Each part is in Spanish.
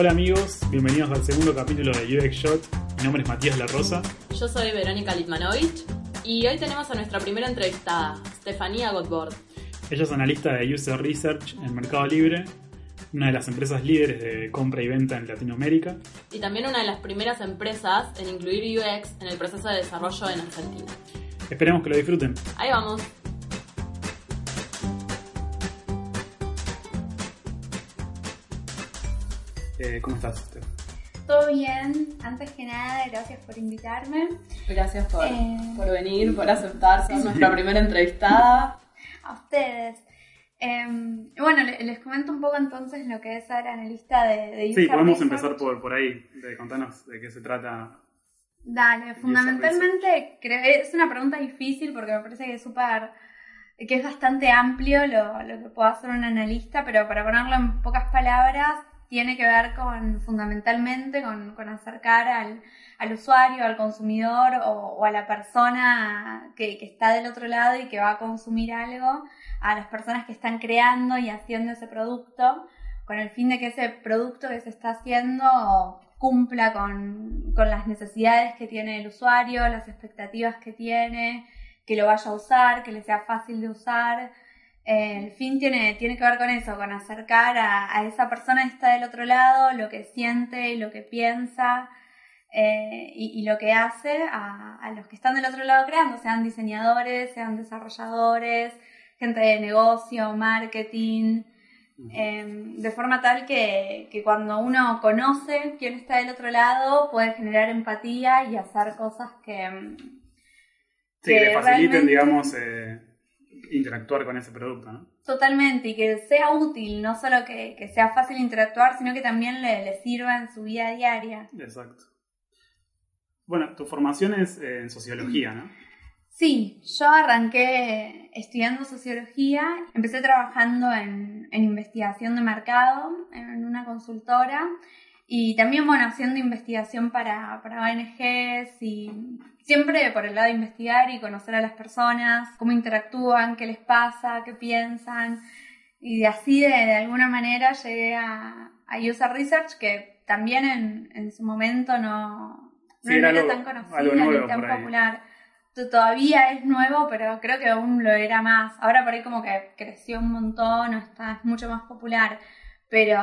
Hola amigos, bienvenidos al segundo capítulo de UX Shot. Mi nombre es Matías La Rosa. Yo soy Verónica Litmanovich y hoy tenemos a nuestra primera entrevistada, Stefania Godbord. Ella es analista de User Research en Mercado Libre, una de las empresas líderes de compra y venta en Latinoamérica. Y también una de las primeras empresas en incluir UX en el proceso de desarrollo en Argentina. Esperemos que lo disfruten. Ahí vamos. Eh, ¿Cómo estás, Steph? Todo bien. Antes que nada, gracias por invitarme. Gracias por, Eh. por venir, por aceptar ser nuestra primera entrevistada. A ustedes. Em, bueno, le- les comento un poco entonces lo que es ser analista de, de Sí, podemos Research. empezar por, por ahí, de contanos de qué se trata. Dale, fundamentalmente creo, es una pregunta difícil porque me parece que es súper, que es bastante amplio lo, lo que puede hacer un analista, pero para ponerlo en pocas palabras, tiene que ver con, fundamentalmente, con, con acercar al, al usuario, al consumidor o, o a la persona que, que está del otro lado y que va a consumir algo, a las personas que están creando y haciendo ese producto, con el fin de que ese producto que se está haciendo cumpla con, con las necesidades que tiene el usuario, las expectativas que tiene, que lo vaya a usar, que le sea fácil de usar. El fin tiene, tiene que ver con eso, con acercar a, a esa persona que está del otro lado lo que siente, lo que piensa eh, y, y lo que hace a, a los que están del otro lado creando, sean diseñadores, sean desarrolladores, gente de negocio, marketing, eh, de forma tal que, que cuando uno conoce quién está del otro lado puede generar empatía y hacer cosas que... mm, Sí, que Que le faciliten, realmente- digamos, eh, interactuar con ese producto, ¿no? Totalmente, y que sea útil, no solo que, que sea fácil interactuar, sino que también le, le sirva en su vida diaria. Exacto. Bueno, tu formación es eh, en sociología, ¿no? Sí, yo arranqué estudiando sociología, empecé trabajando en, en investigación de mercado, en una consultora, y también, bueno, haciendo investigación para, para ONGs y siempre por el lado de investigar y conocer a las personas, cómo interactúan, qué les pasa, qué piensan, y así de, de alguna manera llegué a, a User Research, que también en, en su momento no, no Sí, era era algo- tan nuevo ni tan popular. Todavía es nuevo, pero creo que aún lo era más. Ahora por ahí como que creció un montón, o está es mucho más popular. Pero,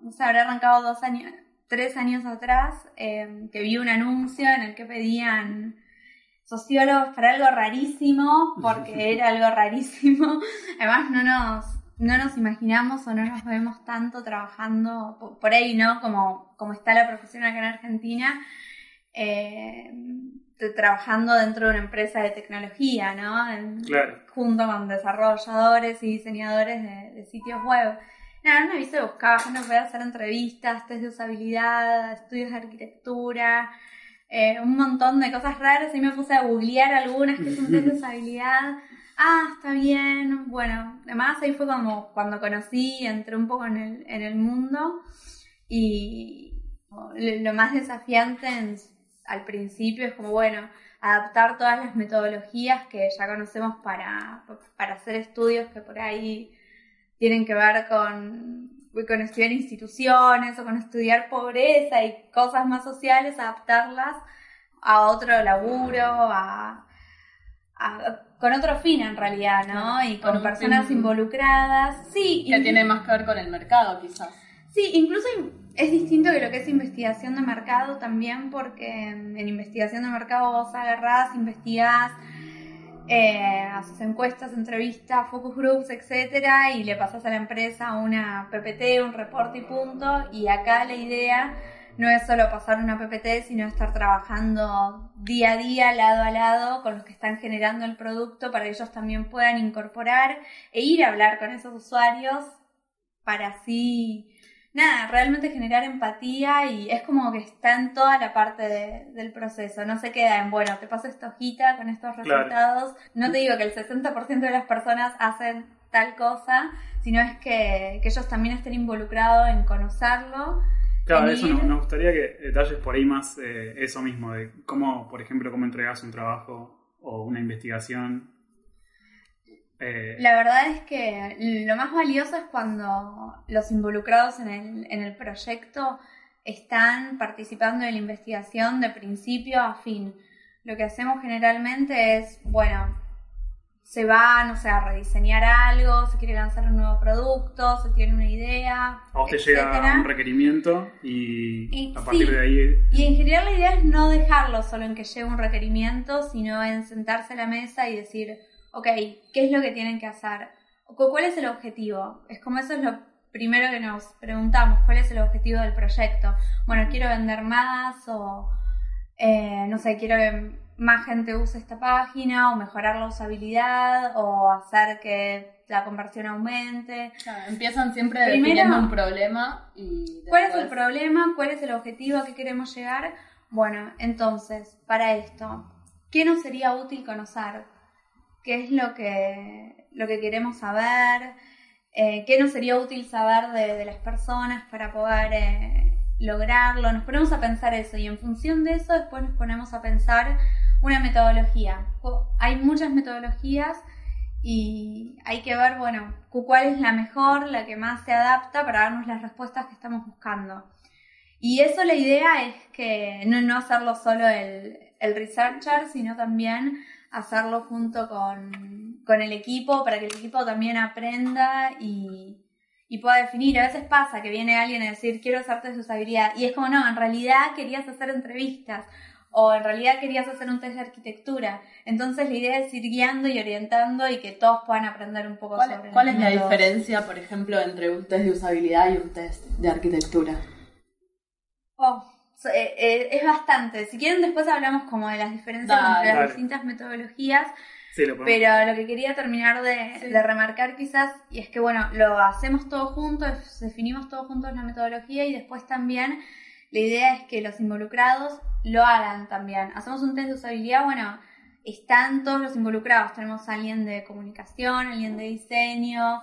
no sé, habrá arrancado dos años, tres años atrás, eh, que vi un anuncio en el que pedían sociólogos para algo rarísimo, porque era algo rarísimo. Además no nos, no nos imaginamos o no nos vemos tanto trabajando po- por ahí, ¿no? Como, como está la profesión acá en Argentina, eh, t- trabajando dentro de una empresa de tecnología, ¿no? En- Claro. junto con desarrolladores y diseñadores de, de sitios web. Nada, una vez se buscaba, uno hacer entrevistas, test de usabilidad, estudios de arquitectura, eh, un montón de cosas raras y me puse a googlear algunas que son test de usabilidad. Ah, está bien. Bueno, además ahí fue como cuando conocí, entré un poco en el, en el mundo y lo más desafiante al principio es como, bueno, adaptar todas las metodologías que ya conocemos para, para hacer estudios que por ahí tienen que ver con, con estudiar instituciones o con estudiar pobreza y cosas más sociales, adaptarlas a otro laburo, a, a- con otro fin en realidad, ¿no? Y Con personas fin involucradas. Sí, Que y- tiene más que ver con el mercado, quizás. Sí, incluso es distinto que lo que es investigación de mercado también, porque en investigación de mercado vos agarrás, investigás, eh, haces encuestas, entrevistas, focus groups, etcétera, y le pasás a la empresa una PPT, un reporte y punto. Y acá la idea no es solo pasar una PPT, sino estar trabajando día a día, lado a lado, con los que están generando el producto para que ellos también puedan incorporar e ir a hablar con esos usuarios para así nada, realmente generar empatía y es como que está en toda la parte de- del proceso, no se queda en, bueno, te paso esta hojita con estos Claro. resultados, no te digo que el 60% de las personas hacen tal cosa, sino es que, que ellos también estén involucrados en conocerlo. Claro, eso nos, nos gustaría que detalles por ahí más eh, eso mismo, de cómo, por ejemplo, cómo entregas un trabajo o una investigación. Eh, La verdad es que lo más valioso es cuando los involucrados en el, en el proyecto están participando en la investigación de principio a fin. Lo que hacemos generalmente es, bueno, se va, no sé, a rediseñar algo, se quiere lanzar un nuevo producto, se tiene una idea. vos te etcétera. llega un requerimiento y, Y a partir sí. de ahí Y en general la idea es no dejarlo solo en que llegue un requerimiento, sino en sentarse a la mesa y decir, ok, ¿qué es lo que tienen que hacer? Cu- ¿Cuál es el objetivo? Es como eso es lo primero que nos preguntamos, ¿cuál es el objetivo del proyecto? Bueno, quiero vender más o, eh, no sé, quiero que más gente use esta página o mejorar la usabilidad o hacer que la conversión aumente. Claro, empiezan siempre Primero- definiendo un problema y ¿Cuál es el problema? ¿Cuál es el objetivo a que queremos llegar? Bueno, entonces, para esto, ¿qué nos sería útil conocer? ¿Qué es lo que, lo que queremos saber? Eh, ¿Qué nos sería útil saber de, de las personas para poder eh, lograrlo? Nos ponemos a pensar eso y en función de eso después nos ponemos a pensar una metodología. Hay muchas metodologías y hay que ver, bueno, cu- cuál es la mejor, la que más se adapta para darnos las respuestas que estamos buscando. Y eso la idea es que no, no hacerlo solo el, el researcher, sino también hacerlo junto con, con el equipo para que el equipo también aprenda y, y pueda definir. A veces pasa que viene alguien a decir quiero hacer test de usabilidad y es como no, en realidad querías hacer entrevistas o en realidad querías hacer un test de arquitectura. Entonces la idea es ir guiando y orientando y que todos puedan aprender un poco ¿Cuál, sobre cuál es la diferencia, por ejemplo, entre un test de usabilidad y un test de arquitectura? Oh, eh, eh, es bastante. Si quieren después hablamos como de las diferencias Dale. entre las Dale. distintas metodologías, sí, lo pero lo que quería terminar de, Sí. de remarcar quizás, y es que bueno, lo hacemos todos juntos, definimos todos juntos la metodología y después también la idea es que los involucrados lo hagan también. Hacemos un test de usabilidad, bueno, están todos los involucrados, tenemos a alguien de comunicación, alguien de diseño,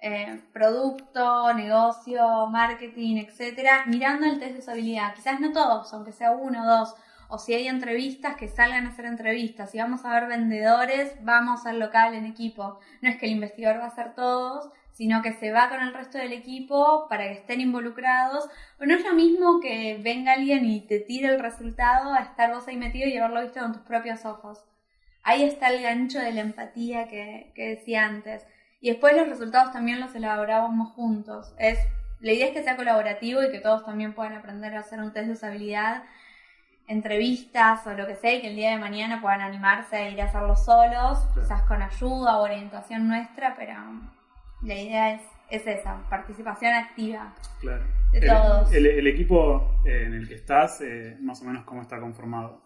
eh, producto, negocio, marketing, etcétera, mirando el test de usabilidad. Quizás no todos, aunque sea uno o dos, o si hay entrevistas, que salgan a hacer entrevistas. Si vamos a ver vendedores, vamos al local en equipo. No es que el investigador va a hacer todos, sino que se va con el resto del equipo para que estén involucrados. Pero no es lo mismo que venga alguien y te tire el resultado a estar vos ahí metido y haberlo visto con tus propios ojos. Ahí está el gancho de la empatía que, que decía antes. Y después los resultados también los elaborábamos juntos. Es, la idea es que sea colaborativo y que todos también puedan aprender a hacer un test de usabilidad, entrevistas o lo que sea, y que el día de mañana puedan animarse a ir a hacerlo solos, quizás con ayuda o orientación nuestra, pero la idea es, es esa, participación activa. claro. de el, todos. el- el equipo eh, en el que estás, eh, más o menos cómo está conformado.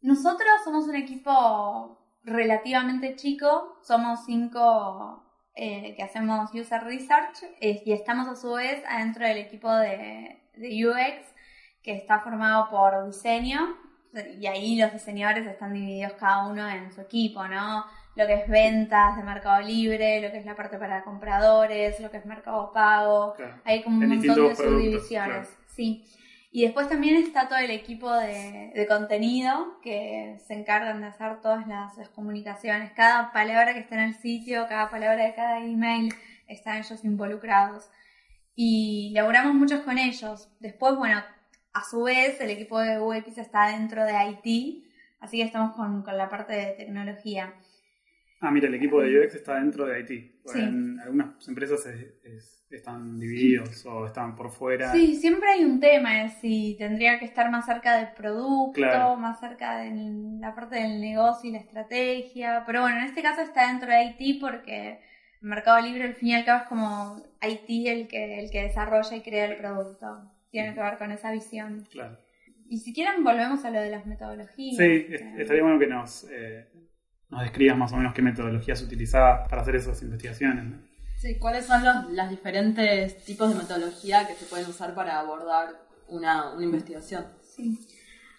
Nosotros somos un equipo relativamente chico, somos cinco eh, que hacemos user research eh, y estamos a su vez adentro del equipo de, de UX que está formado por diseño y ahí los diseñadores están divididos cada uno en su equipo, ¿no? Lo que es ventas de Mercado Libre, lo que es la parte para compradores, lo que es Mercado Pago, Claro. hay como un En montón de subdivisiones, claro. sí. Y después también está todo el equipo de, de contenido que se encargan de hacer todas las, las comunicaciones. Cada palabra que está en el sitio, cada palabra de cada email, están ellos involucrados. Y laburamos muchos con ellos. Después, bueno, a su vez el equipo de UX está dentro de IT, así que estamos con, con la parte de tecnología. Ah, mira, el equipo de UX está dentro de IT. Sí. En algunas empresas es- es- están divididos o están por fuera. Sí, siempre hay un tema, es si tendría que estar más cerca del producto, Claro. más cerca de la parte del negocio y la estrategia. Pero bueno, en este caso está dentro de IT porque el Mercado Libre al fin y al cabo es como IT el que, el que desarrolla y crea el producto. Tiene que ver con esa visión. Claro. Y si quieren volvemos a lo de las metodologías. Sí, Eh, estaría bueno que nos, eh, nos describas más o menos qué metodologías utilizabas para hacer esas investigaciones. ¿no? Sí, ¿cuáles son los las diferentes tipos de metodología que se pueden usar para abordar una, una investigación? Sí.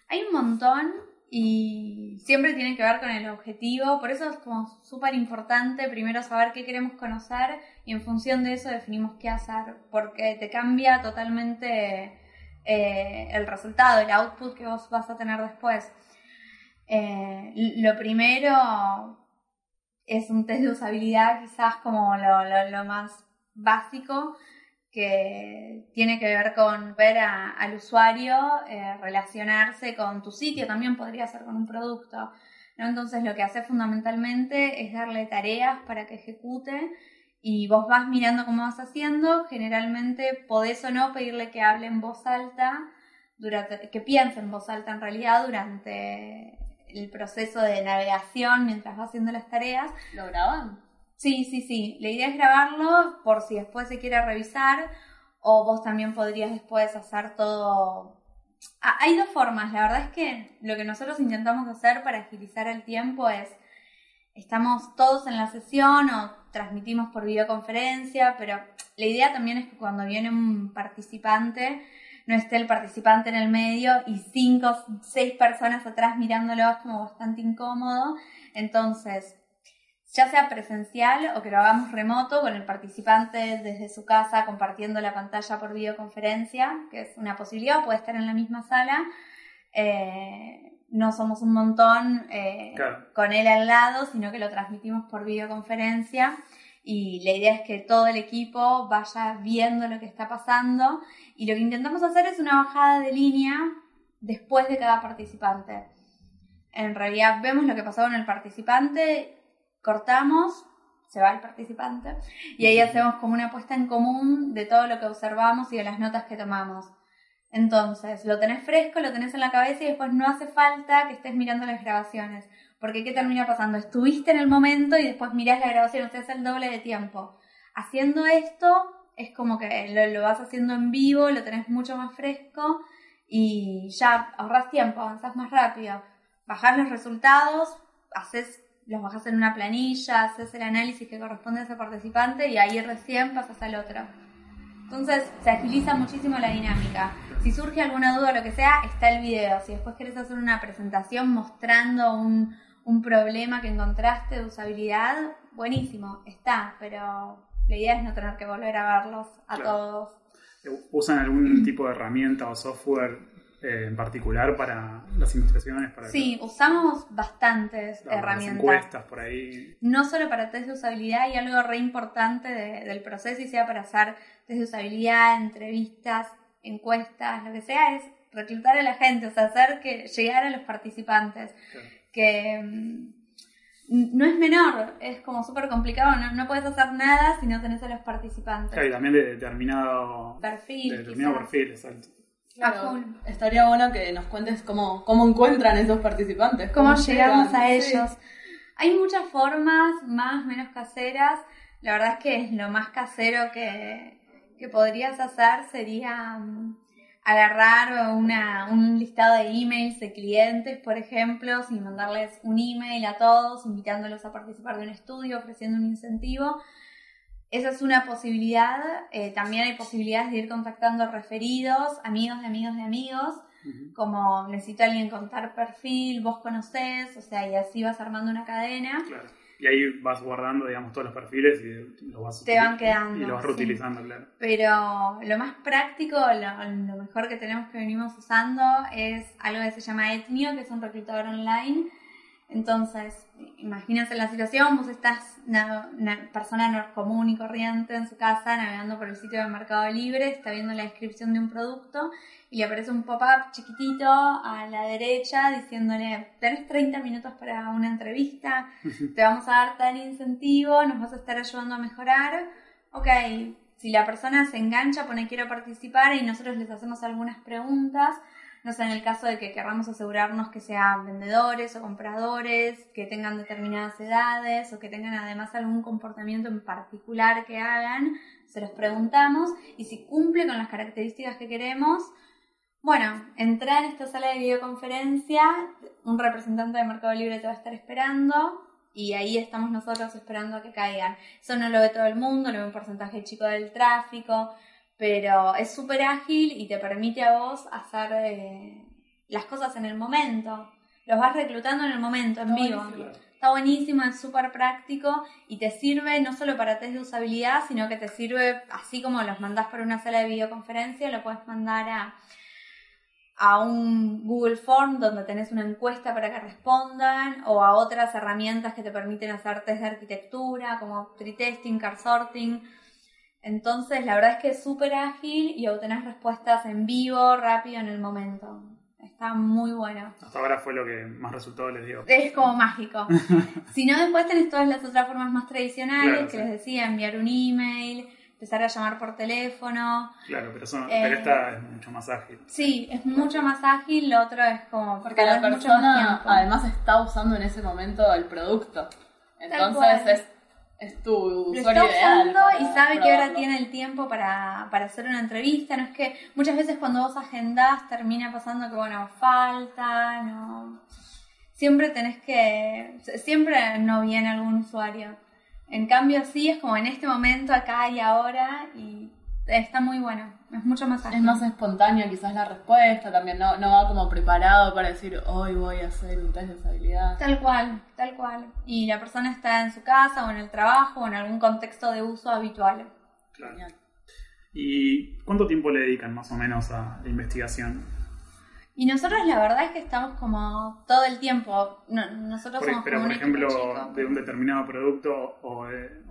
Hay un montón y siempre tiene que ver con el objetivo, por eso es como súper importante primero saber qué queremos conocer y en función de eso definimos qué hacer, porque te cambia totalmente eh, el resultado, el output que vos vas a tener después. Eh, lo primero es un test de usabilidad quizás como lo, más básico que tiene que ver con ver al usuario eh, relacionarse con tu sitio, también podría ser con un producto. Entonces lo que hace fundamentalmente es darle tareas para que ejecute y vos vas mirando cómo vas haciendo, generalmente podés o no pedirle que hable en voz alta, durante, que piense en voz alta en realidad durante el proceso de navegación mientras va haciendo las tareas. ¿Lo graban? Sí, sí, sí. La idea es grabarlo por si después se quiere revisar o vos también podrías después hacer todo... Ah, hay dos formas. La verdad es que lo que nosotros intentamos hacer para agilizar el tiempo es estamos todos en la sesión o transmitimos por videoconferencia, pero la idea también es que cuando viene un participante, no esté el participante en el medio y cinco, seis personas atrás mirándolo es como bastante incómodo. Entonces, ya sea presencial o que lo hagamos remoto con el participante desde su casa compartiendo la pantalla por videoconferencia, que es una posibilidad, puede estar en la misma sala. Eh, no somos un montón eh, con él al lado, sino que lo transmitimos por videoconferencia y la idea es que todo el equipo vaya viendo lo que está pasando y lo que intentamos hacer es una bajada de línea después de cada participante. En realidad vemos lo que pasó con el participante, cortamos, se va el participante y ahí hacemos como una puesta en común de todo lo que observamos y de las notas que tomamos. Entonces, lo tenés fresco, lo tenés en la cabeza y después no hace falta que estés mirando las grabaciones. Porque ¿qué termina pasando? Estuviste en el momento y después mirás la grabación, o sea, es el doble de tiempo. Haciendo esto, es como que lo, vas haciendo en vivo, lo tenés mucho más fresco y ya ahorras tiempo, avanzás más rápido. Bajás los resultados, haces, los bajás en una planilla, haces el análisis que corresponde a ese participante y ahí recién pasas al otro. Entonces se agiliza muchísimo la dinámica. Si surge alguna duda o lo que sea, está el video. Si después querés hacer una presentación mostrando un, problema que encontraste de usabilidad, buenísimo, está, pero la idea es no tener que volver a verlos a todos. ¿Usan algún tipo de herramienta o software eh, en particular para las investigaciones? Para sí, usamos bastantes herramientas. encuestas por ahí. No solo para test de usabilidad y algo re importante del proceso y sea para hacer test de usabilidad, entrevistas, encuestas, lo que sea, es reclutar a la gente, o sea, hacer que llegar a los participantes. Que mm, no es menor, es como súper complicado, no, no, puedes hacer nada si no tenés a los participantes. Claro, y también de determinado perfil. De determinado perfil, exacto. Claro, estaría bueno que nos cuentes cómo, cómo encuentran esos participantes. Cómo, llegamos a ellos. Hay muchas formas, más, menos caseras. La verdad es que lo más casero que, que podrías hacer sería mm, agarrar una, un listado de emails de clientes, por ejemplo, y mandarles un email a todos, invitándolos a participar de un estudio, ofreciendo un incentivo. Esa es una posibilidad. Eh, también hay posibilidades de ir contactando referidos, amigos de amigos de amigos, como necesito alguien contar perfil, vos conocés, o sea, y así vas armando una cadena. Y ahí vas guardando, digamos, todos los perfiles y los vas, Te van quedando, y los vas reutilizando, claro. Pero lo más práctico, lo, mejor que tenemos que venimos usando es algo que se llama Etnio, que es un reclutador online. Entonces, imagínense la situación, vos estás una, una, persona común y corriente en su casa navegando por el sitio de Mercado Libre, está viendo la descripción de un producto y le aparece un pop-up chiquitito a la derecha diciéndole, tenés 30 minutos para una entrevista, te vamos a dar tal incentivo, nos vas a estar ayudando a mejorar. Ok, si la persona se engancha, pone quiero participar y nosotros les hacemos algunas preguntas, no sé, en el caso de que queramos asegurarnos que sean vendedores o compradores, que tengan determinadas edades o que tengan además algún comportamiento en particular que hagan, se los preguntamos y si cumple con las características que queremos, bueno, entra en esta sala de videoconferencia, un representante de Mercado Libre te va a estar esperando y ahí estamos nosotros esperando a que caigan. Eso no lo ve todo el mundo, lo ve un porcentaje chico del tráfico, pero es súper ágil y te permite a vos hacer eh, las cosas en el momento. Los vas reclutando en el momento, en vivo. Está buenísimo, es súper práctico y te sirve no solo para test de usabilidad, sino que te sirve, así como los mandás para una sala de videoconferencia, lo puedes mandar a a un Google Form donde tenés una encuesta para que respondan o a otras herramientas que te permiten hacer test de arquitectura como tree testing, car sorting. Entonces, la verdad es que es súper ágil y obtenés respuestas en vivo, rápido, en el momento. Está muy bueno. Hasta ahora fue lo que más resultado les dio. Es como mágico. si no, después tenés todas las otras formas más tradicionales que les decía, enviar un email, empezar a llamar por teléfono. Claro, pero, pero esta es mucho más ágil. Sí, es mucho más ágil, lo otro es como... Porque la persona además está usando en ese momento el producto. Entonces es es tu usuario Lo está usando y sabe que ahora tiene el tiempo para, para, hacer una entrevista. No es que muchas veces cuando vos agendás termina pasando que, bueno, falta, no. Siempre tenés que. Siempre no viene algún usuario. En cambio, sí, es como en este momento, acá y ahora, y está muy bueno. Es mucho más Es más espontáneo quizás la respuesta también, no, no va como preparado para decir, hoy voy a hacer un test de usabilidad. Tal cual, tal cual. Y la persona está en su casa o en el trabajo o en algún contexto de uso habitual. Claro. ¿Y cuánto tiempo le dedican más o menos a la investigación? Y nosotros la verdad es que estamos como todo el tiempo, nosotros somos Pero por ejemplo, de un determinado producto o,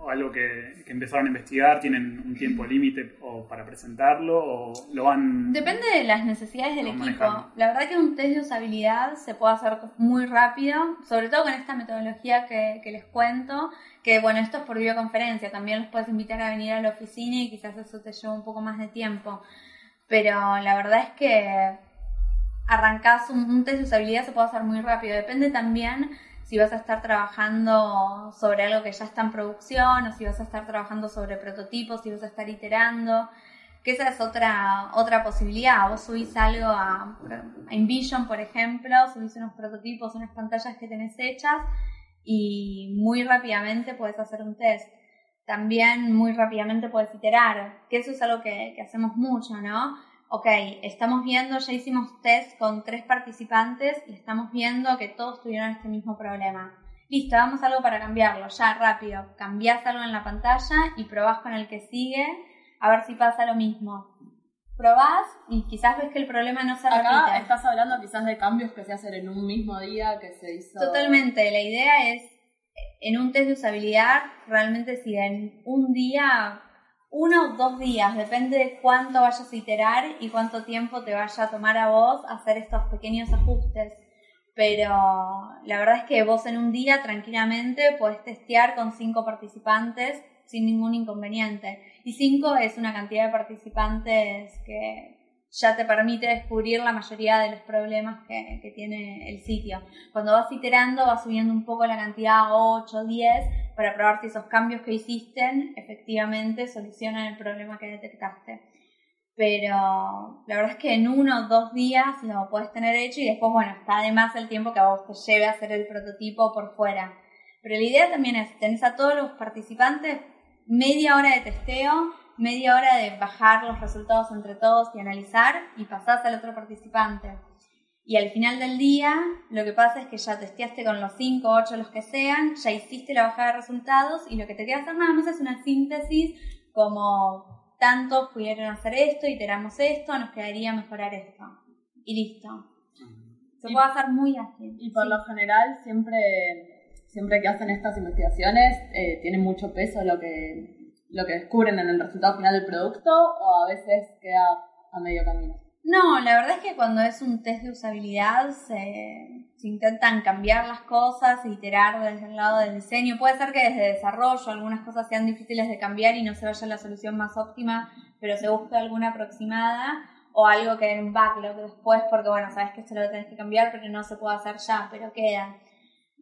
algo que, empezaron a investigar, ¿tienen un tiempo límite o para presentarlo o lo van... Depende de las necesidades del equipo. La verdad que un test de usabilidad se puede hacer muy rápido, sobre todo con esta metodología que, que les cuento, que bueno, esto es por videoconferencia, también los puedes invitar a venir a la oficina y quizás eso te lleva un poco más de tiempo. Pero la verdad es que arrancás un, test de usabilidad se puede hacer muy rápido. Depende también si vas a estar trabajando sobre algo que ya está en producción o si vas a estar trabajando sobre prototipos, si vas a estar iterando. Que esa es otra, otra posibilidad. Vos subís algo a, a InVision, por ejemplo, subís unos prototipos, unas pantallas que tenés hechas y muy rápidamente puedes hacer un test. También muy rápidamente puedes iterar, que eso es algo que, que hacemos mucho, ¿no? Ok, estamos viendo, ya hicimos test con tres participantes y estamos viendo que todos tuvieron este mismo problema. Listo, damos algo para cambiarlo, ya rápido. Cambiás algo en la pantalla y probás con el que sigue a ver si pasa lo mismo. Probás y quizás ves que el problema no se Acá estás hablando quizás de cambios que se hacen en un mismo día que se hizo. Totalmente, la idea es en un test de usabilidad, realmente si en un día uno o dos días, depende de cuánto vayas a iterar y cuánto tiempo te vaya a tomar a vos hacer estos pequeños ajustes. Pero la verdad es que vos en un día tranquilamente podés testear con cinco participantes sin ningún inconveniente. Y cinco es una cantidad de participantes que ya te permite descubrir la mayoría de los problemas que, que, tiene el sitio. Cuando vas iterando, vas subiendo un poco la cantidad a 8, 10, para probar si esos cambios que hiciste efectivamente solucionan el problema que detectaste. Pero la verdad es que en uno o dos días lo puedes tener hecho y después, bueno, está además el tiempo que a vos te lleve a hacer el prototipo por fuera. Pero la idea también es, tenés a todos los participantes media hora de testeo media hora de bajar los resultados entre todos y analizar y pasás al otro participante. Y al final del día, lo que pasa es que ya testeaste con los 5 o 8 los que sean, ya hiciste la bajada de resultados y lo que te queda hacer nada más es una síntesis como tantos pudieron hacer esto, iteramos esto, nos quedaría mejorar esto. Y listo. Se puede hacer muy ágil. Y por lo general, siempre, siempre que hacen estas investigaciones, eh, tiene mucho peso lo que lo que descubren en el resultado final del producto o a veces queda a medio camino? No, la verdad es que cuando es un test de usabilidad se, intentan cambiar las cosas, iterar desde el lado del diseño. Puede ser que desde desarrollo algunas cosas sean difíciles de cambiar y no se vaya la solución más óptima, pero se busque alguna aproximada o algo que en un backlog después, porque bueno, sabes que esto lo tenés que cambiar, pero no se puede hacer ya, pero queda.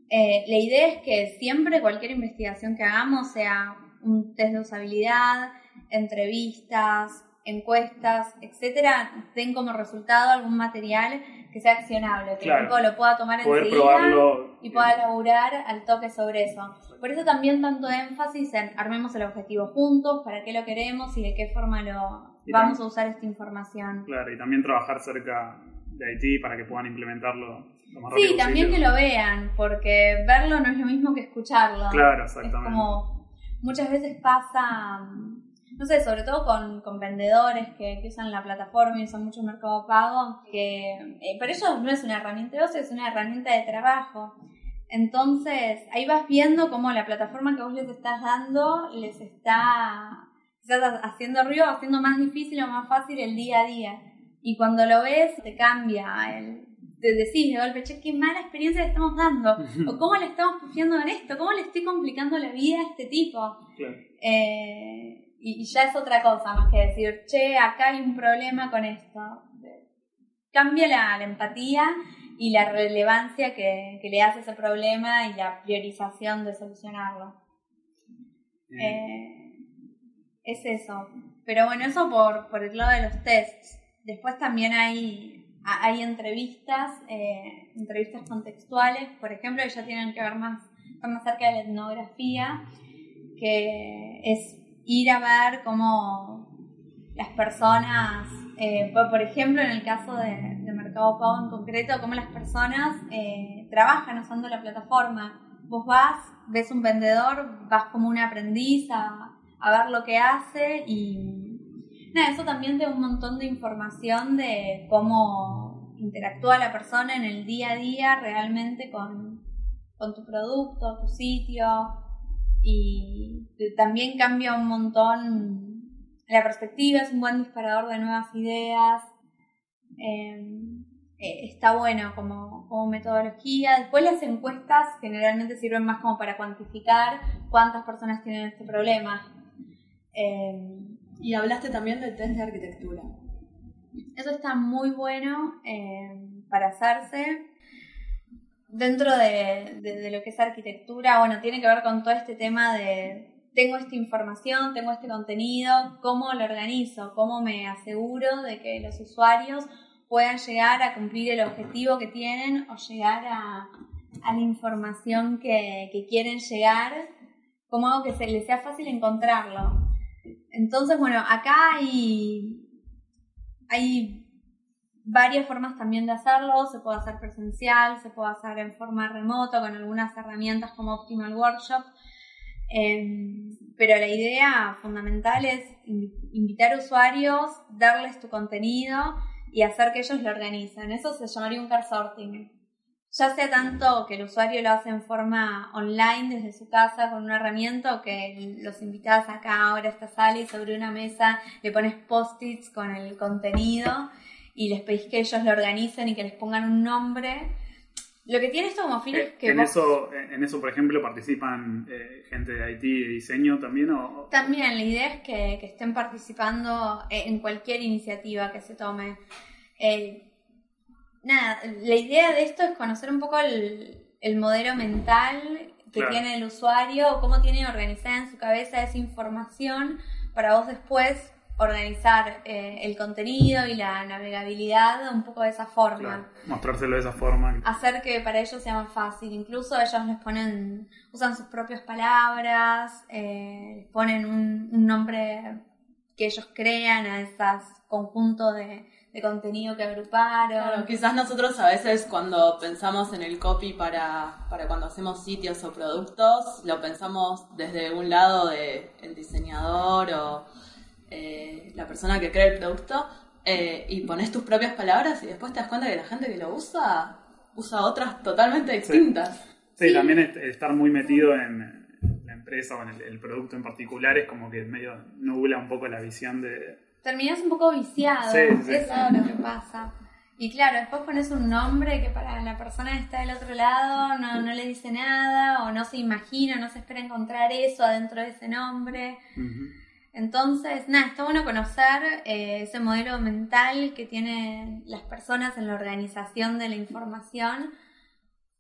Eh, la idea es que siempre cualquier investigación que hagamos sea un test de usabilidad, entrevistas, encuestas, etcétera, den como resultado algún material que sea accionable, que el equipo lo pueda tomar enseguida y pueda laburar al toque sobre eso. Por eso también tanto énfasis en armemos el objetivo juntos, para qué lo queremos y de qué forma lo vamos a usar esta información. Claro, y también trabajar cerca de Haití para que puedan implementarlo lo más Sí, también que lo vean, porque verlo no es lo mismo que escucharlo. Claro, exactamente. Es como muchas veces pasa, no sé, sobre todo con, vendedores que, usan la plataforma y usan mucho Mercado Pago, que eh, para ellos no es una herramienta de ocio, es una herramienta de trabajo. Entonces, ahí vas viendo cómo la plataforma que vos les estás dando les está haciendo ruido, haciendo más difícil o más fácil el día a día. Y cuando lo ves, te cambia el, te decís de golpe, che, qué mala experiencia le estamos dando, o cómo le estamos pufiando en esto, cómo le estoy complicando la vida a este tipo. Eh, y, ya es otra cosa más que decir, che, acá hay un problema con esto. Cambia la, empatía y la relevancia que, le hace ese problema y la priorización de solucionarlo. Eh, es eso. Pero bueno, eso por, por el lado de los tests. Después también hay, hay entrevistas, eh, entrevistas contextuales, por ejemplo, que ya tienen que ver más, más cerca de la etnografía, que es ir a ver cómo las personas, eh, por ejemplo, en el caso de, Mercado Pago en concreto, cómo las personas eh, trabajan usando la plataforma. Vos vas, ves un vendedor, vas como un aprendiz a, a ver lo que hace y nada, eso también te da un montón de información de cómo interactúa la persona en el día a día realmente con, con tu producto, tu sitio, y también cambia un montón la perspectiva, es un buen disparador de nuevas ideas. Em, eh, está bueno como, como, metodología. Después las encuestas generalmente sirven más como para cuantificar cuántas personas tienen este problema. Em, y hablaste también del test de arquitectura. Eso está muy bueno em, para hacerse dentro de, lo que es arquitectura, bueno, tiene que ver con todo este tema de tengo esta información, tengo este contenido, cómo lo organizo, cómo me aseguro de que los usuarios puedan llegar a cumplir el objetivo que tienen o llegar a, la información que, que, quieren llegar, cómo hago que se les sea fácil encontrarlo. Entonces, bueno, acá hay, hay varias formas también de hacerlo, se puede hacer presencial, se puede hacer en forma remota con algunas herramientas como Optimal Workshop, em, pero la idea fundamental es invitar usuarios, darles tu contenido y hacer que ellos lo organicen. Eso se llamaría un car sorting. Ya sea tanto que el usuario lo hace en forma online desde su casa con una herramienta o que los invitas acá ahora a esta sala y sobre una mesa le pones post-its con el contenido y les pedís que ellos lo organicen y que les pongan un nombre. Lo que tiene esto como fin es eh, que... En, eso, en eso, por ejemplo, participan eh, gente de IT y diseño también. ¿o? También, la idea es que, estén participando en cualquier iniciativa que se tome. nada, la idea de esto es conocer un poco el, el modelo mental que tiene el usuario, cómo tiene organizada en su cabeza esa información para vos después organizar eh, el contenido y la navegabilidad un poco de esa forma. mostrárselo de esa forma. Hacer que para ellos sea más fácil. Incluso ellos les ponen, usan sus propias palabras, eh, les ponen un, nombre que ellos crean a ese conjunto de, contenido que agruparon. Claro, quizás nosotros a veces cuando pensamos en el copy para, para cuando hacemos sitios o productos, lo pensamos desde un lado de el diseñador o eh, la persona que crea el producto eh, y pones tus propias palabras y después te das cuenta que la gente que lo usa usa otras totalmente distintas. Sí, también estar muy metido en la empresa o en el, producto en particular es como que medio nubla un poco la visión de... Terminas un poco viciado, eso es lo que pasa. Y claro, después pones un nombre que para la persona que está del otro lado no, no le dice nada o no se imagina, no se espera encontrar eso adentro de ese nombre. Entonces, nada, está bueno conocer eh, ese modelo mental que tienen las personas en la organización de la información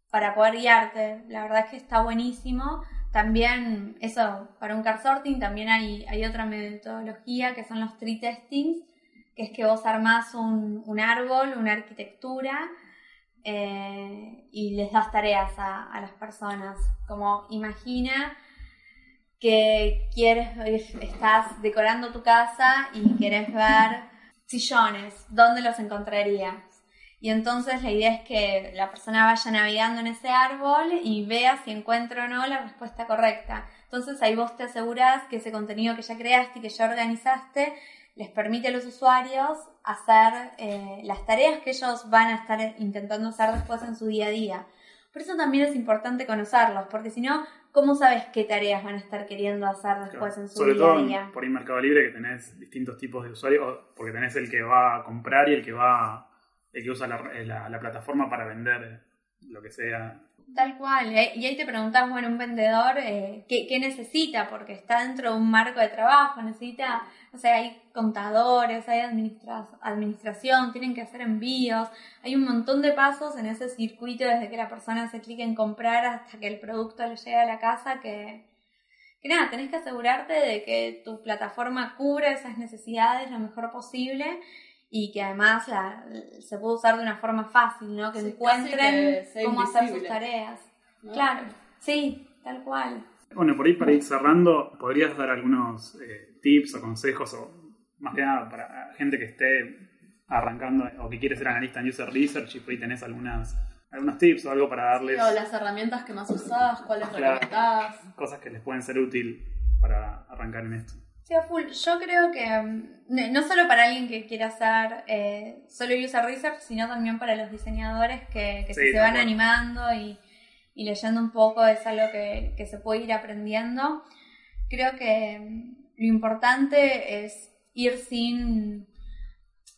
para poder guiarte. La verdad es que está buenísimo. También, eso, para un car sorting también hay, hay otra metodología que son los tree testings, que es que vos armás un, un árbol, una arquitectura, eh, y les das tareas a, a las personas. Como imagina que quieres, estás decorando tu casa y quieres ver sillones, ¿dónde los encontrarías? Y entonces la idea es que la persona vaya navegando en ese árbol y vea si encuentra o no la respuesta correcta. Entonces ahí vos te asegurás que ese contenido que ya creaste y que ya organizaste les permite a los usuarios hacer eh, las tareas que ellos van a estar intentando hacer después en su día a día. Por eso también es importante conocerlos, porque si no, ¿cómo sabes qué tareas van a estar queriendo hacer después en su Sobre día todo a día? por ahí Mercado Libre que tenés distintos tipos de usuarios, porque tenés el que va a comprar y el que va, el que usa la, la- la plataforma para vender lo que sea. Tal cual, eh, y ahí te preguntás, bueno, un vendedor, eh, ¿qué, qué necesita? Porque está dentro de un marco de trabajo, necesita, o sea, hay contadores, hay administra- administración, tienen que hacer envíos, hay un montón de pasos en ese circuito desde que la persona hace clic en comprar hasta que el producto le llega a la casa que, que nada, tenés que asegurarte de que tu plataforma cubre esas necesidades lo mejor posible y que además la, se puede usar de una forma fácil, ¿no? Que Sí, encuentren que cómo hacer sus tareas. ¿no? Claro, sí, tal cual. Bueno, por ahí para ir cerrando, ¿podrías dar algunos eh, tips o consejos o más que nada para gente que esté arrancando o que quiere ser analista en user research y por ahí tenés algunas, algunos tips o algo para darles O las herramientas que más usás, cuáles Claro. recomendás. cosas que les pueden ser útil para arrancar en esto? Sí, full. Yo creo que mm, no solo para alguien que quiera hacer eh, solo user research, sino también para los diseñadores que, que Sí, si se van animando y, y leyendo un poco es algo que, que se puede ir aprendiendo. Creo que mm, lo importante es ir sin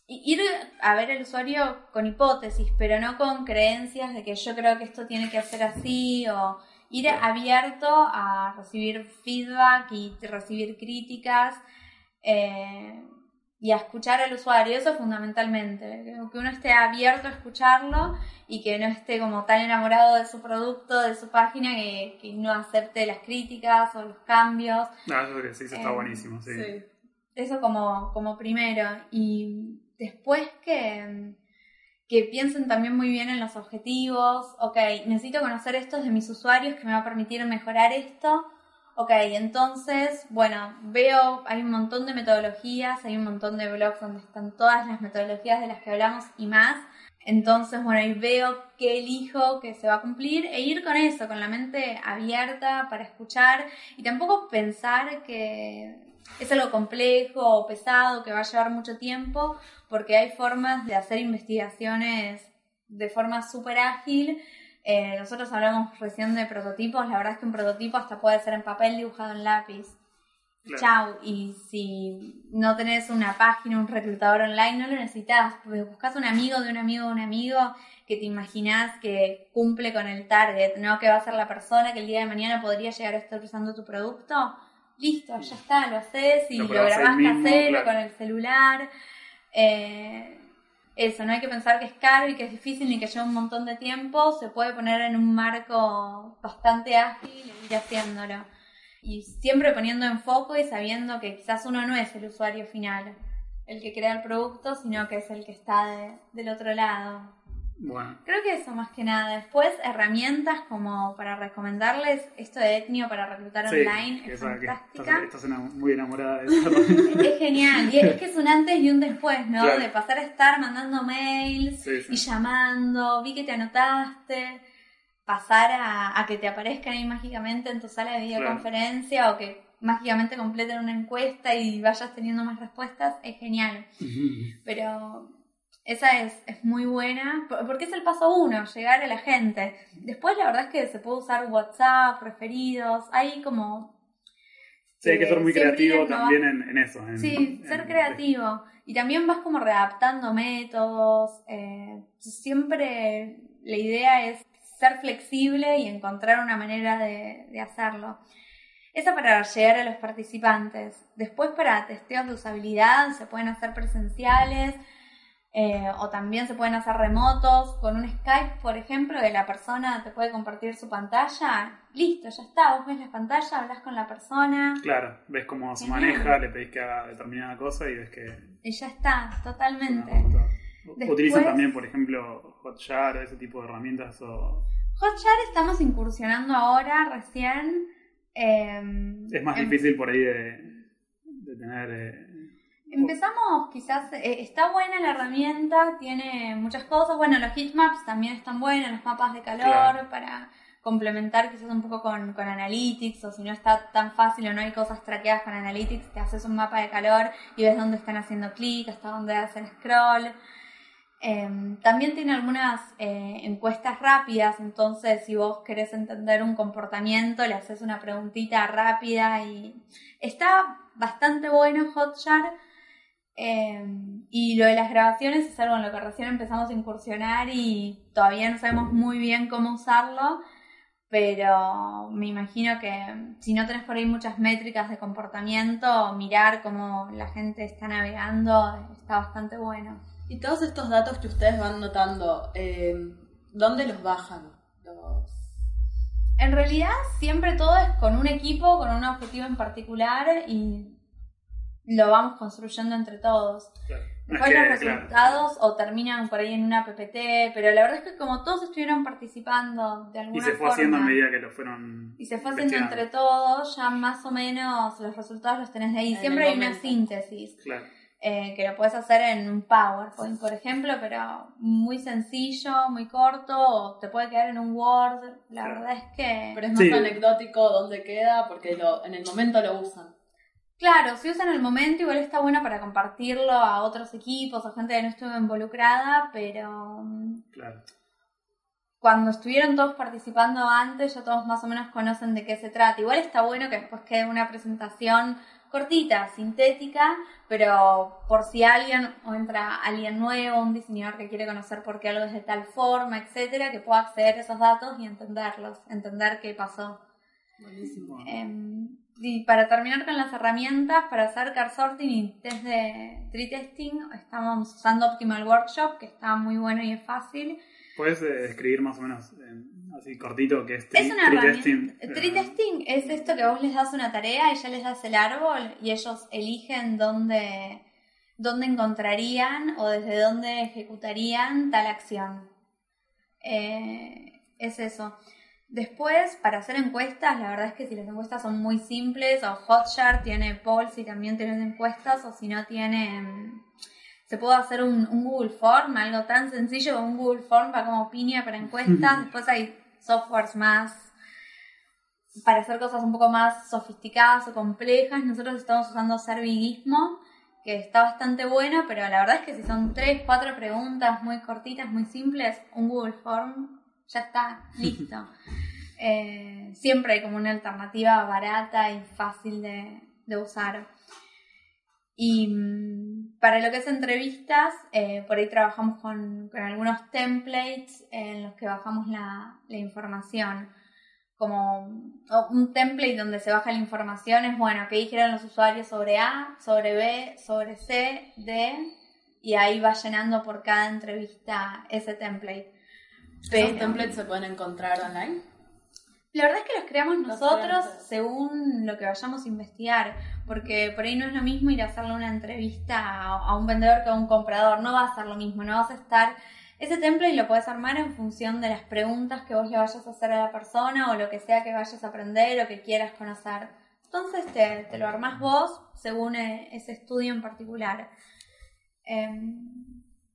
ir a ver al usuario con hipótesis, pero no con creencias de que yo creo que esto tiene que hacer así o ir abierto a recibir feedback y recibir críticas eh, y a escuchar al usuario, eso fundamentalmente, que uno esté abierto a escucharlo y que no esté como tan enamorado de su producto, de su página, que, que no acepte las críticas o los cambios. Ah, eso que sí, eso está Eh, buenísimo, sí. Sí. Eso como, como primero. Y después que, que piensen también muy bien en los objetivos. Ok, necesito conocer estos de mis usuarios que me va a permitir mejorar esto. Ok, entonces, bueno, veo, hay un montón de metodologías, hay un montón de blogs donde están todas las metodologías de las que hablamos y más. Entonces, bueno, ahí veo qué elijo que se va a cumplir e ir con eso, con la mente abierta para escuchar y tampoco pensar que es algo complejo o pesado que va a llevar mucho tiempo, porque hay formas de hacer investigaciones de forma súper ágil. Eh, nosotros hablamos recién de prototipos, la verdad es que un prototipo hasta puede ser en papel dibujado en lápiz. Claro. Chau, y si no tenés una página, un reclutador online, no lo necesitas, porque buscas un amigo de un amigo de un amigo que te imaginas que cumple con el target, ¿no? Que va a ser la persona que el día de mañana podría llegar a estar usando tu producto. Listo, ya está, lo haces y Lo lo, grabás mismo, casero claro. con el celular. Eh, eso, no hay que pensar que es caro y que es difícil ni que lleva un montón de tiempo, se puede poner en un marco bastante ágil e ir haciéndolo. Y siempre poniendo en foco y sabiendo que quizás uno no es el usuario final, el que crea el producto, sino que es el que está de- del otro lado. Bueno, Creo que eso más que nada. Después, herramientas como para recomendarles, esto de Etnio para reclutar sí, online es fantástica. estás, muy enamorada de. Es genial. Y es que es un antes y un después, ¿no? Claro. De pasar a estar mandando mails Sí, sí. y llamando, vi que te anotaste, pasar a, a que te aparezcan ahí mágicamente en tu sala de videoconferencia o que mágicamente completen una encuesta y vayas teniendo más respuestas, es genial. Pero esa es, es muy buena, por- porque es el paso uno, llegar a la gente. Después la verdad es que se puede usar WhatsApp, referidos, hay como... Sí, hay que ser muy creativo también en, en eso. en- Sí, en- ser creativo. Y también vas como readaptando métodos. eh, siempre la idea es ser flexible y encontrar una manera de, de hacerlo. Eso para llegar a los participantes. Después para testeos de usabilidad se pueden hacer presenciales eh, o también se pueden hacer remotos con un Skype, por ejemplo, que la persona te puede compartir su pantalla. Listo, ya está. Vos ves la pantalla, hablas con la persona Claro, ves cómo se maneja, le pedís que haga determinada cosa y ves que... y ya está, totalmente. Después- Utilizan también, por ejemplo, Hotjar o ese tipo de herramientas o... Hotjar estamos incursionando ahora, recién. eh, Es más difícil por ahí de, de tener... eh, Empezamos, quizás, eh, está buena la herramienta, tiene muchas cosas. Bueno, los heatmaps también están buenos, los mapas de calor Claro. para, complementar quizás un poco con, con Analytics, o si no está tan fácil o no hay cosas traqueadas con Analytics, te haces un mapa de calor y ves dónde están haciendo clic, hasta dónde hacen scroll. Em, también tiene algunas eh, encuestas rápidas, entonces si vos querés entender un comportamiento, le haces una preguntita rápida y está bastante bueno Hotjar. Em, y lo de las grabaciones es algo en lo que recién empezamos a incursionar y todavía no sabemos muy bien cómo usarlo, pero me imagino que si no tenés por ahí muchas métricas de comportamiento, mirar cómo la gente está navegando está bastante bueno. Y todos estos datos que ustedes van notando, eh, ¿dónde los bajan? En realidad siempre todo es con un equipo, con un objetivo en particular y lo vamos construyendo entre todos. Después los resultados o terminan por ahí en una PPT, pero la verdad es que como todos estuvieron participando de alguna forma... Y se fue haciendo a medida que lo fueron Y se fue haciendo entre todos, ya más o menos los resultados los tenés de ahí. Siempre hay una síntesis. Claro. Eh, que lo puedes hacer en un PowerPoint, por ejemplo, pero muy sencillo, muy corto, o te puede quedar en un Word. La verdad es que. Pero es más anecdótico dónde queda, porque lo, en el momento lo usan. Claro, si usan en el momento, igual está bueno para compartirlo a otros equipos, a gente que no estuvo involucrada, pero. Mm, claro. Cuando estuvieron todos participando antes, ya todos más o menos conocen de qué se trata. Igual está bueno que después quede una presentación cortita, sintética, pero por si alguien o entra alguien nuevo, un diseñador que quiere conocer por qué algo es de tal forma, etcétera, que pueda acceder a esos datos y entenderlos, entender qué pasó. Buenísimo. Em, y para terminar con las herramientas, para hacer car sorting y test de tree testing, estamos usando Optimal Workshop, que está muy bueno y es fácil. ¿Puedes eh, describir más o menos así cortito que es tree, es una tree testing? Tree testing es esto que vos les das una tarea y ya les das el árbol y ellos eligen dónde, dónde encontrarían o desde dónde ejecutarían tal acción. Eh, es eso. Después, para hacer encuestas, la verdad es que si las encuestas son muy simples, o Hotjar tiene polls y también tiene encuestas, o si no tiene se puede hacer un, Google Form, algo tan sencillo como un Google Form para como piña para encuestas. Después hay softwares más para hacer cosas un poco más sofisticadas o complejas. Nosotros estamos usando Serviguismo, que está bastante bueno, pero la verdad es que si son tres, cuatro preguntas muy cortitas, muy simples, un Google Form ya está listo. Eh, siempre hay como una alternativa barata y fácil de, de usar. Y mm, para lo que es entrevistas, eh, por ahí trabajamos con, con, algunos templates en los que bajamos la, la, información. Como un template donde se baja la información es, bueno, qué dijeron los usuarios sobre A, sobre B, sobre C, D, y ahí va llenando por cada entrevista ese template. ¿Los templates se pueden encontrar online? La verdad es que los creamos nosotros según lo que vayamos a investigar, porque por ahí no es lo mismo ir a hacerle una entrevista a, un vendedor que a un comprador, no va a ser lo mismo, no vas a estar... Ese template lo puedes armar en función de las preguntas que vos le vayas a hacer a la persona o lo que sea que vayas a aprender o que quieras conocer. Entonces te, te lo armás vos según e, ese estudio en particular. Em,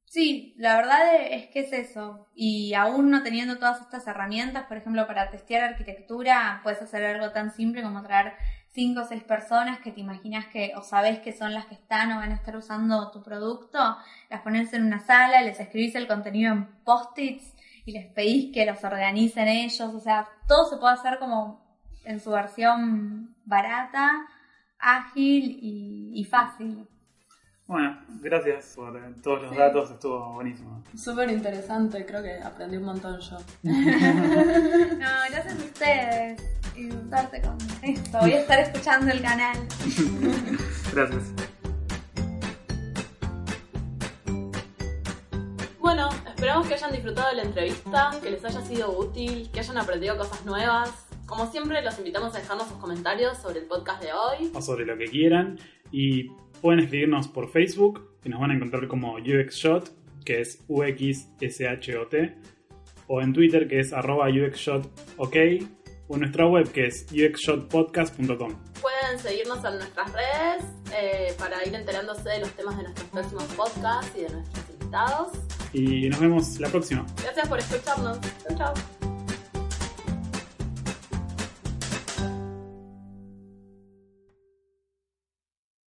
Sí, la verdad es que es eso. Y aún no teniendo todas estas herramientas, por ejemplo, para testear arquitectura, puedes hacer algo tan simple como traer cinco o seis personas que te imaginas que o sabes que son las que están o van a estar usando tu producto, las pones en una sala, les escribís el contenido en post-its y les pedís que los organicen ellos. O sea, todo se puede hacer como en su versión barata, ágil y fácil. Bueno, gracias por eh, todos los datos, estuvo buenísimo. Súper interesante, creo que aprendí un montón yo. no, gracias a ustedes y darte con esto. Voy a estar escuchando el canal. gracias. Bueno, esperamos que hayan disfrutado de la entrevista, que les haya sido útil, que hayan aprendido cosas nuevas. Como siempre, los invitamos a dejarnos sus comentarios sobre el podcast de hoy. O sobre lo que quieran. Y Pueden escribirnos por Facebook, que nos van a encontrar como UXShot, que es UXSHOT, o en Twitter, que es arroba UXShotOK, o en nuestra web, que es uxshotpodcast.com. Pueden seguirnos en nuestras redes eh, para ir enterándose de los temas de nuestros próximos podcasts y de nuestros invitados. Y nos vemos la próxima. Gracias por escucharnos. Chao, chao.